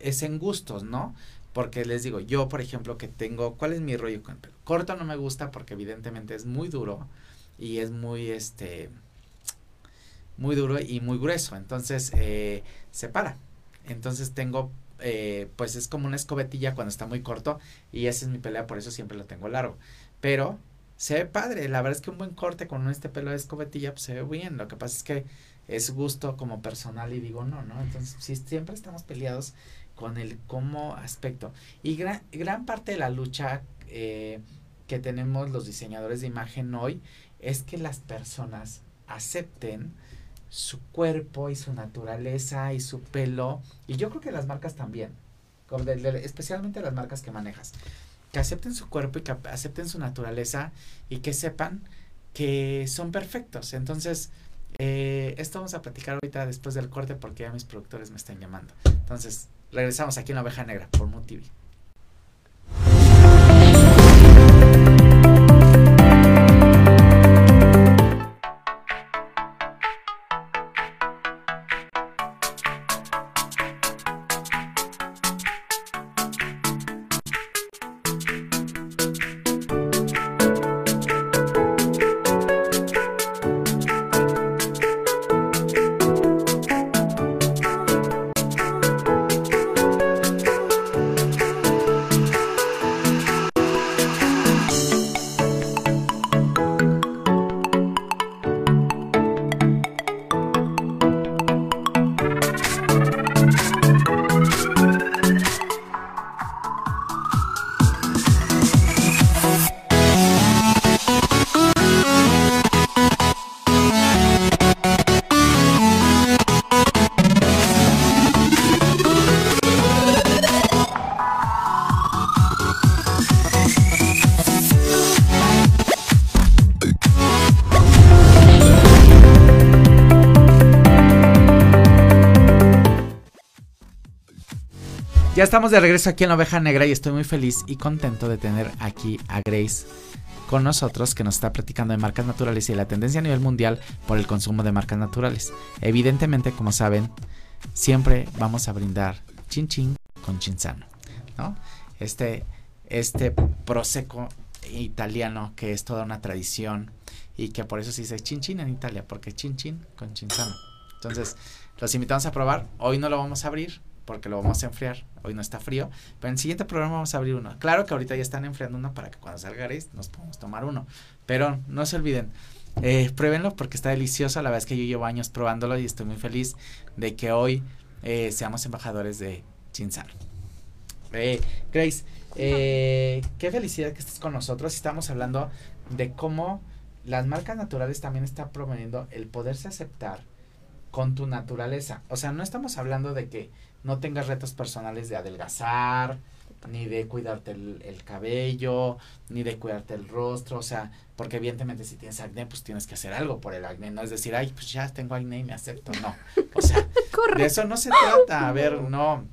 es en gustos, ¿no? Porque les digo, yo, por ejemplo, que tengo, ¿cuál es mi rollo con el pelo? Corto no me gusta porque evidentemente es muy duro y es muy, este, muy duro y muy grueso, entonces, eh, se para. Entonces tengo, eh, pues es como una escobetilla cuando está muy corto y esa es mi pelea, por eso siempre lo tengo largo. Pero se ve padre, la verdad es que un buen corte con este pelo de escobetilla pues se ve bien, lo que pasa es que es gusto como personal y digo no, ¿no? Entonces sí, siempre estamos peleados con el cómo aspecto. Y gran, gran parte de la lucha eh, que tenemos los diseñadores de imagen hoy es que las personas acepten su cuerpo y su naturaleza y su pelo y yo creo que las marcas también especialmente las marcas que manejas que acepten su cuerpo y que acepten su naturaleza y que sepan que son perfectos. Entonces eh, esto vamos a platicar ahorita después del corte porque ya mis productores me están llamando. Entonces regresamos aquí en la oveja negra por MUTV Ya estamos de regreso aquí en la oveja negra y estoy muy feliz y contento de tener aquí a Grace con nosotros que nos está platicando de marcas naturales y la tendencia a nivel mundial por el consumo de marcas naturales. Evidentemente, como saben, siempre vamos a brindar chin chin con chinzano, ¿no? Este, este prosecco italiano que es toda una tradición y que por eso se dice chin chin en Italia, porque chin chin con chinzano. Entonces, los invitamos a probar. Hoy no lo vamos a abrir porque lo vamos a enfriar. Hoy no está frío, pero en el siguiente programa vamos a abrir uno. Claro que ahorita ya están enfriando uno para que cuando salga Grace nos podamos tomar uno. Pero no se olviden, eh, pruébenlo porque está delicioso. La verdad es que yo llevo años probándolo y estoy muy feliz de que hoy eh, seamos embajadores de Chinzano. Eh, Grace, eh, qué felicidad que estés con nosotros. Estamos hablando de cómo las marcas naturales también están promoviendo el poderse aceptar con tu naturaleza. O sea, no estamos hablando de que no tengas retos personales de adelgazar, ni de cuidarte el, el cabello, ni de cuidarte el rostro, o sea, porque evidentemente si tienes acné, pues tienes que hacer algo por el acné, no es decir, ay, pues ya tengo acné y me acepto, no. O sea, <laughs> de eso no se trata, a ver, no,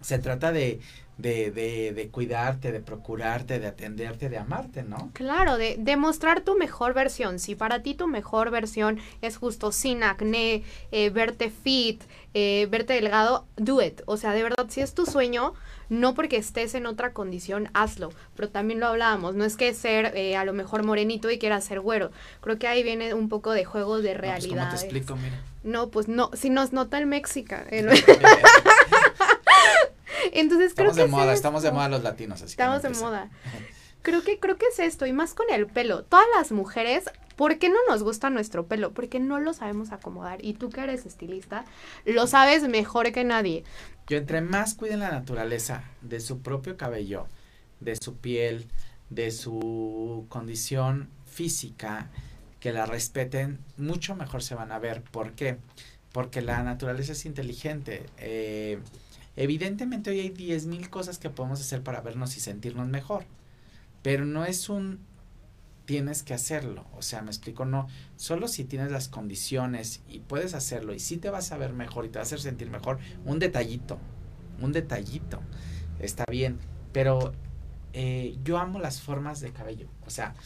se trata de, de, de, de cuidarte, de procurarte, de atenderte, de amarte, ¿no? Claro, de demostrar tu mejor versión. Si para ti tu mejor versión es justo sin acné, eh, verte fit, eh, verte delgado, do it. O sea, de verdad, si es tu sueño, no porque estés en otra condición, hazlo. Pero también lo hablábamos, no es que ser eh, a lo mejor morenito y quieras ser güero. Creo que ahí viene un poco de juego de No, pues, realidad. ¿Cómo te explico? Mira. No, pues no, si nos nota el México. Entonces creo estamos que de es moda, estamos de moda los latinos, así Estamos de moda. <laughs> Creo que, creo que es esto, y más con el pelo. Todas las mujeres, ¿por qué no nos gusta nuestro pelo? Porque no lo sabemos acomodar. Y tú que eres estilista, lo sabes mejor que nadie. Yo entre más cuiden la naturaleza de su propio cabello, de su piel, de su condición física, que la respeten, mucho mejor se van a ver. ¿Por qué? porque la naturaleza es inteligente. Eh, evidentemente hoy hay 10.000 cosas que podemos hacer para vernos y sentirnos mejor, pero no es un tienes que hacerlo, o sea, me explico, no, solo si tienes las condiciones y puedes hacerlo y si te vas a ver mejor y te vas a hacer sentir mejor, un detallito, un detallito, está bien, pero eh, yo amo las formas de cabello, o sea,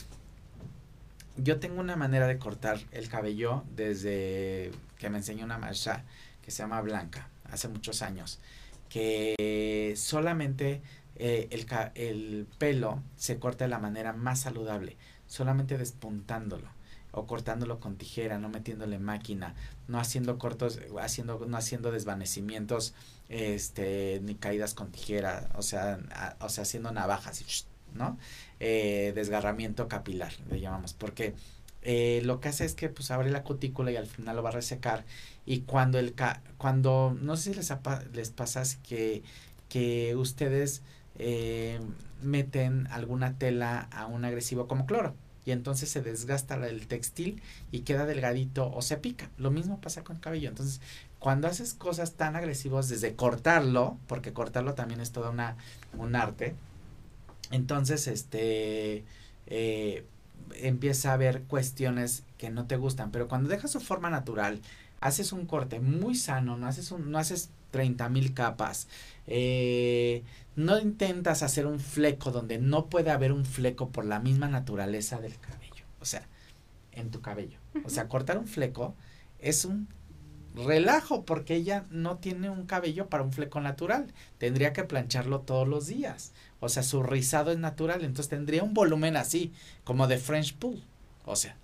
yo tengo una manera de cortar el cabello desde que me enseñó una maestra que se llama Blanca, hace muchos años, que solamente eh, el, el pelo se corta de la manera más saludable solamente despuntándolo o cortándolo con tijera, no metiéndole máquina, no haciendo cortos, haciendo, no haciendo desvanecimientos, este, ni caídas con tijera, o sea, o sea, haciendo navajas, ¿no? Eh, desgarramiento capilar, le llamamos, porque eh, lo que hace es que pues abre la cutícula y al final lo va a resecar y cuando el cuando no sé si les, les pasa que que ustedes eh, meten alguna tela a un agresivo como cloro y entonces se desgasta el textil y queda delgadito o se pica. Lo mismo pasa con el cabello. Entonces, cuando haces cosas tan agresivas desde cortarlo, porque cortarlo también es toda una un arte, entonces este eh, empieza a haber cuestiones que no te gustan. Pero cuando dejas su forma natural, haces un corte muy sano, no haces un, no haces 30 mil capas, eh, no intentas hacer un fleco donde no puede haber un fleco por la misma naturaleza del cabello. O sea, en tu cabello. O sea, cortar un fleco es un relajo porque ella no tiene un cabello para un fleco natural. Tendría que plancharlo todos los días. O sea, su rizado es natural, entonces tendría un volumen así, como de French Pool. O sea,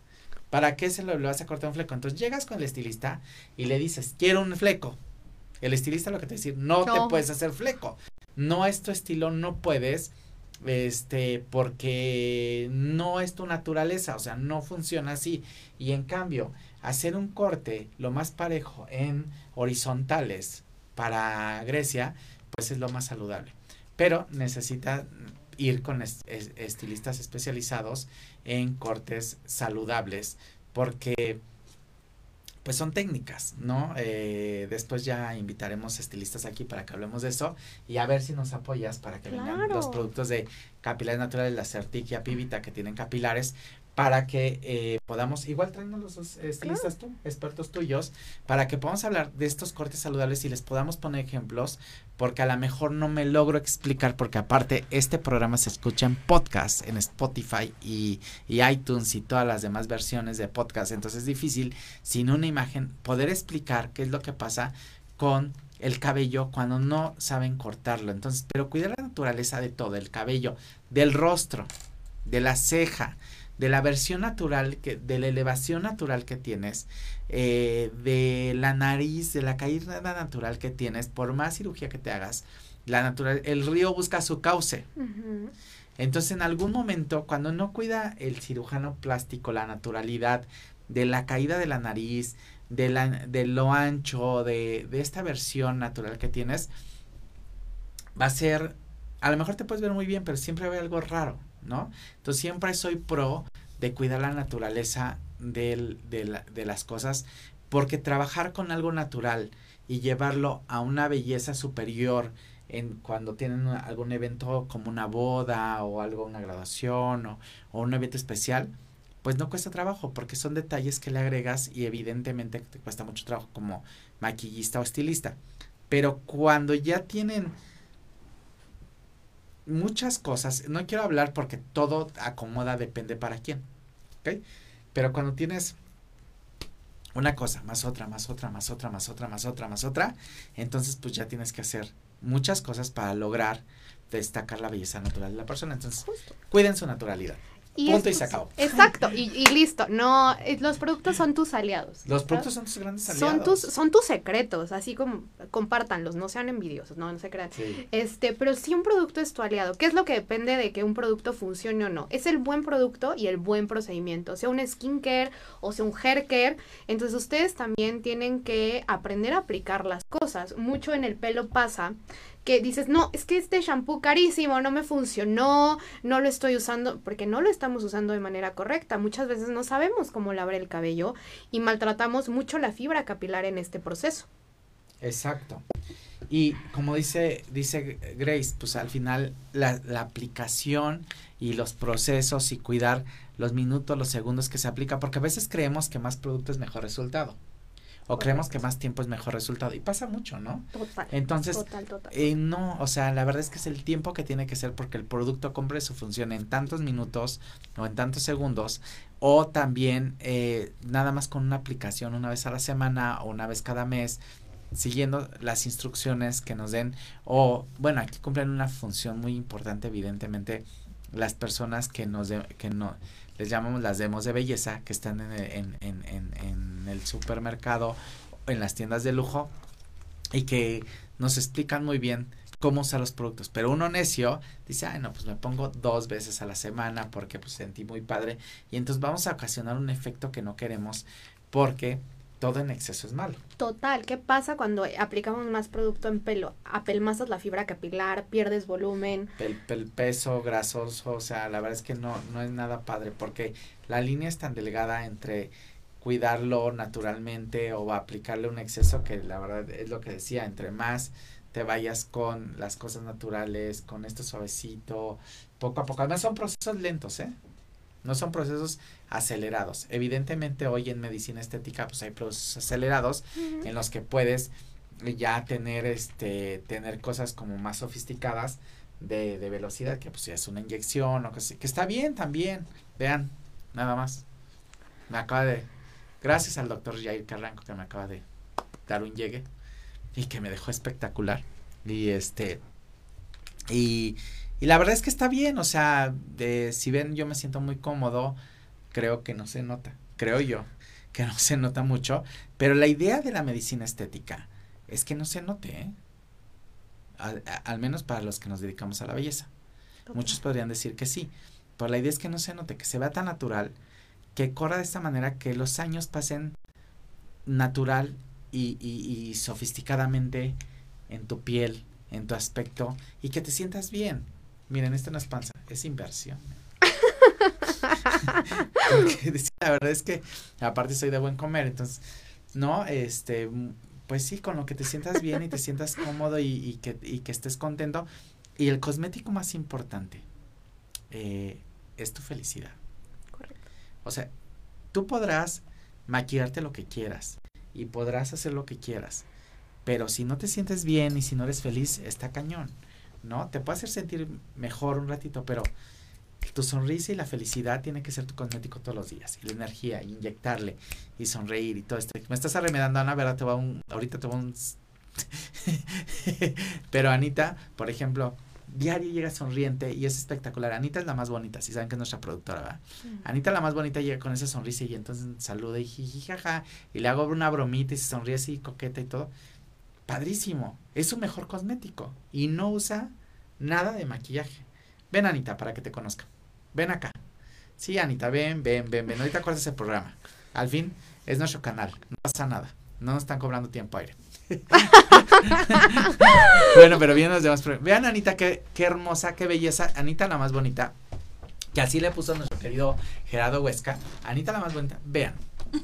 ¿para qué se lo, lo vas a cortar un fleco? Entonces llegas con el estilista y le dices, quiero un fleco. El estilista lo que te dice, no, no. te puedes hacer fleco no es tu estilo, no puedes, este, porque no es tu naturaleza, o sea, no funciona así. Y en cambio, hacer un corte lo más parejo en horizontales para Grecia, pues es lo más saludable. Pero necesita ir con estilistas especializados en cortes saludables, porque pues son técnicas, ¿no? Eh, después ya invitaremos estilistas aquí para que hablemos de eso y a ver si nos apoyas para que vengan los productos de capilares naturales, la Certiquia Pivita que tienen capilares, para que eh, podamos, igual traemos los estilistas tú, expertos tuyos, para que podamos hablar de estos cortes saludables y les podamos poner ejemplos, porque a lo mejor no me logro explicar, porque aparte este programa se escucha en podcast, en Spotify y, y iTunes y todas las demás versiones de podcast, entonces es difícil sin una imagen poder explicar qué es lo que pasa con el cabello cuando no saben cortarlo. Entonces, pero cuidar la naturaleza de todo, el cabello, del rostro, de la ceja, de la versión natural, que, de la elevación natural que tienes, eh, de la nariz, de la caída natural que tienes, por más cirugía que te hagas, la natural, el río busca su cauce. Entonces, en algún momento, cuando no cuida el cirujano plástico la naturalidad de la caída de la nariz, de, la, de lo ancho, de, de esta versión natural que tienes, va a ser, a lo mejor te puedes ver muy bien, pero siempre haber algo raro. ¿no? Entonces siempre soy pro de cuidar la naturaleza de, de las cosas, porque trabajar con algo natural y llevarlo a una belleza superior en cuando tienen algún evento como una boda o algo, una graduación o, o, un evento especial, pues no cuesta trabajo porque son detalles que le agregas y evidentemente te cuesta mucho trabajo como maquillista o estilista. Pero cuando ya tienen muchas cosas, no quiero hablar porque todo acomoda, depende para quién, ¿ok? Pero cuando tienes una cosa, más otra, más otra, más otra, más otra, más otra, más otra, entonces pues ya tienes que hacer muchas cosas para lograr destacar la belleza natural de la persona. Entonces, cuiden su naturalidad. Punto y se acabó. Exacto, y, listo. No, eh, los productos son tus aliados. Los productos son tus grandes aliados. Son tus, son tus secretos, así como compártanlos, no sean envidiosos, no, no se crean. Este, pero si un producto es tu aliado, ¿qué es lo que depende de que un producto funcione o no? Es el buen producto y el buen procedimiento, sea un skincare o sea un hair care. Entonces ustedes también tienen que aprender a aplicar las cosas. Mucho en el pelo pasa que dices, no, es que este shampoo carísimo no me funcionó, no lo estoy usando, porque no lo estamos usando de manera correcta. Muchas veces no sabemos cómo lavar el cabello y maltratamos mucho la fibra capilar en este proceso. Exacto. Y como dice, dice Grace, pues al final la, la, aplicación y los procesos y cuidar los minutos, los segundos que se aplica, porque a veces creemos que más producto es mejor resultado. O creemos que más tiempo es mejor resultado. Y pasa mucho, ¿no? Total. Entonces, total, total. Eh, no, o sea, la verdad es que es el tiempo que tiene que ser porque el producto cumple su función en tantos minutos o en tantos segundos. O también eh, nada más con una aplicación una vez a la semana o una vez cada mes siguiendo las instrucciones que nos den o bueno aquí cumplen una función muy importante evidentemente las personas que nos de, que no les llamamos las demos de belleza que están en, el supermercado en las tiendas de lujo y que nos explican muy bien cómo usar los productos. Pero uno necio dice ay no pues me pongo dos veces a la semana porque pues sentí muy padre y entonces vamos a ocasionar un efecto que no queremos porque todo en exceso es malo. Total, ¿qué pasa cuando aplicamos más producto en pelo? Apelmazas la fibra capilar, pierdes volumen. El, el, peso grasoso, o sea, la verdad es que no, no es nada padre porque la línea es tan delgada entre cuidarlo naturalmente o aplicarle un exceso que la verdad es lo que decía, entre más te vayas con las cosas naturales, con esto suavecito, poco a poco. Además son procesos lentos, ¿eh? No son procesos acelerados. Evidentemente hoy en medicina estética pues hay procesos acelerados en los que puedes ya tener este tener cosas como más sofisticadas de, de velocidad que pues ya es una inyección o que, que está bien también. Vean, nada más. Me acaba de gracias al doctor Jair Carranco que me acaba de dar un llegue y que me dejó espectacular. Y este y y la verdad es que está bien, o sea, de, si ven, yo me siento muy cómodo, creo que no se nota, creo yo, que no se nota mucho, pero la idea de la medicina estética es que no se note, ¿eh? al, al, menos para los que nos dedicamos a la belleza. Okay. Muchos podrían decir que sí, pero la idea es que no se note, que se vea tan natural, que corra de esta manera, que los años pasen natural y, y, y sofisticadamente en tu piel, en tu aspecto, y que te sientas bien Miren, esto no es panza, es inversión. <laughs> Porque, <laughs> la verdad es que aparte soy de buen comer, entonces, no, este, pues sí, con lo que te sientas bien y te sientas cómodo y, y, que, y que estés contento. Y el cosmético más importante eh, es tu felicidad. Correcto. O sea, tú podrás maquillarte lo que quieras y podrás hacer lo que quieras, pero si no te sientes bien y si no eres feliz, está cañón. ¿No? Te puede hacer sentir mejor un ratito, pero tu sonrisa y la felicidad tiene que ser tu cosmético todos los días. Y la energía, y inyectarle, y sonreír y todo esto. Me estás arremedando, Ana, ¿verdad? Te va un, ahorita te va un... <laughs> pero Anita, por ejemplo, diario llega sonriente y es espectacular. Anita es la más bonita, si saben que es nuestra productora, ¿verdad? Anita la más bonita llega con esa sonrisa y entonces saluda y jijijaja y le hago una bromita y se sonríe así coqueta y todo padrísimo, es su mejor cosmético y no usa nada de maquillaje. Ven Anita para que te conozcan. Ven acá. Sí, Anita, ven, ven, ven, ven. Ahorita acuerdas ese programa. Al fin es nuestro canal. No pasa nada. No nos están cobrando tiempo aire. <laughs> bueno, pero bien los demás. Vean Anita, qué, qué hermosa, qué belleza. Anita la más bonita. Que así le puso nuestro querido Gerardo Huesca. Anita la más bonita. Vean.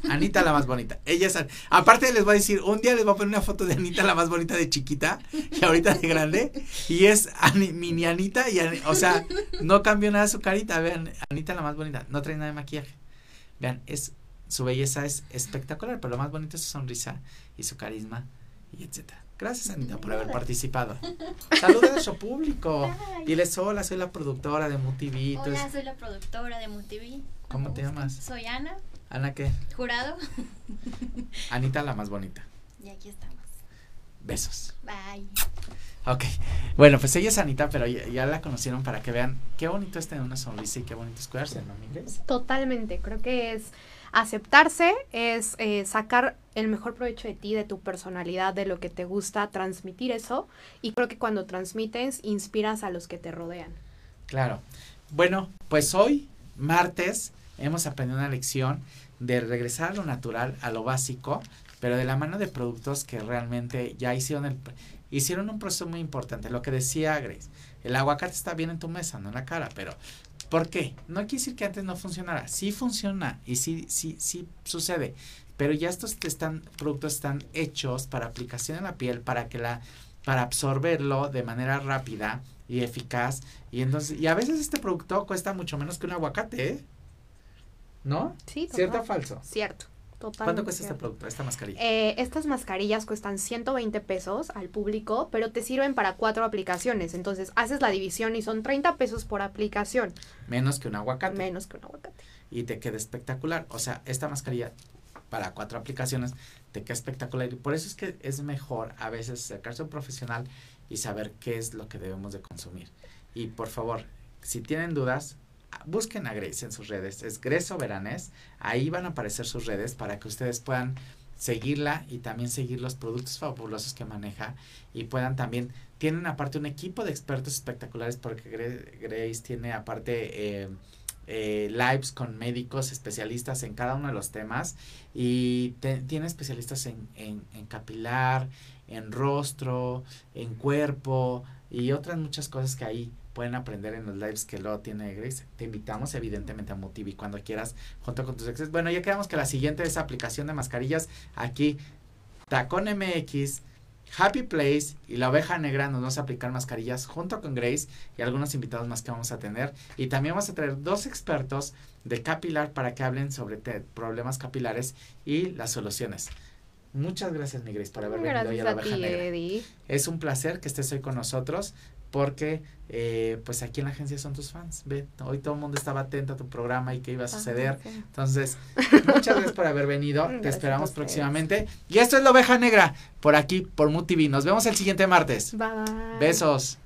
Anita la más bonita. Ella es, aparte les voy a decir, un día les voy a poner una foto de Anita la más bonita de chiquita y ahorita de grande y es mini Anita y o sea, no cambió nada su carita, vean, Anita la más bonita, no trae nada de maquillaje. Vean, es su belleza es espectacular, pero lo más bonito es su sonrisa y su carisma y etcétera. Gracias Anita por haber participado. Saludos a su público. Ay. Diles hola, soy la productora de MUTV. Hola, soy la productora de MUTV. ¿Cómo te llamas? Soy Ana. ¿Ana qué? Jurado. <laughs> Anita la más bonita. Y aquí estamos. Besos. Bye. Ok. Bueno, pues ella es Anita, pero ya, ya, la conocieron para que vean qué bonito es tener una sonrisa y qué bonito es cuidarse, ¿no, Miguel? Totalmente. Creo que es aceptarse, es eh, sacar el mejor provecho de ti, de tu personalidad, de lo que te gusta, transmitir eso. Y creo que cuando transmites, inspiras a los que te rodean. Claro. Bueno, pues hoy, martes, hemos aprendido una lección de regresar a lo natural, a lo básico, pero de la mano de productos que realmente ya hicieron el hicieron un proceso muy importante. Lo que decía Grace, el aguacate está bien en tu mesa, no en la cara, pero ¿por qué? No quiere decir que antes no funcionara. Sí funciona y sí, sí, sí sucede. Pero ya estos están, productos están hechos para aplicación en la piel, para que la, para absorberlo de manera rápida y eficaz. Y entonces, y a veces este producto cuesta mucho menos que un aguacate, ¿eh? ¿No? Sí, ¿Cierto o total. falso? Cierto. Totalmente ¿Cuánto cuesta este producto, esta mascarilla? Eh, estas mascarillas cuestan 120 pesos al público, pero te sirven para cuatro aplicaciones. Entonces haces la división y son 30 pesos por aplicación, menos que un aguacate. menos que un aguacate. y te queda espectacular. O sea, esta mascarilla para cuatro aplicaciones te queda espectacular. Y por eso es que es mejor a veces acercarse a un profesional y saber qué es lo que debemos de consumir. Y por favor, si tienen dudas, busquen a Grace en sus redes. Es Grace Soberanes. Ahí van a aparecer sus redes para que ustedes puedan seguirla y también seguir los productos fabulosos que maneja y puedan también tienen aparte un equipo de expertos espectaculares porque Grace tiene aparte eh, eh, lives con médicos especialistas en cada uno de los temas y tiene especialistas en, en, en capilar, en rostro, en cuerpo y otras muchas cosas que ahí pueden aprender en los lives que luego tiene Grace. Te invitamos evidentemente a Motivi cuando quieras junto con tus exes. Bueno, ya quedamos que la siguiente es aplicación de mascarillas. Aquí Tacón MX, Happy Place y la oveja negra nos vamos a aplicar mascarillas junto con Grace y algunos invitados más que vamos a tener. Y también vamos a traer dos expertos de capilar para que hablen sobre problemas capilares y las soluciones. Muchas gracias, mi Grace, por haber venido hoy a Gracias la a oveja ti, negra. Eddie. Es un placer que estés hoy con nosotros porque eh, pues aquí en la agencia son tus fans. Ve, hoy todo el mundo estaba atento a tu programa y qué iba a suceder. Ah, sí. Entonces, muchas gracias por haber venido. <laughs> Te esperamos próximamente. Y esto es la oveja negra por aquí, por MUTV. Nos vemos el siguiente martes. Bye. Besos.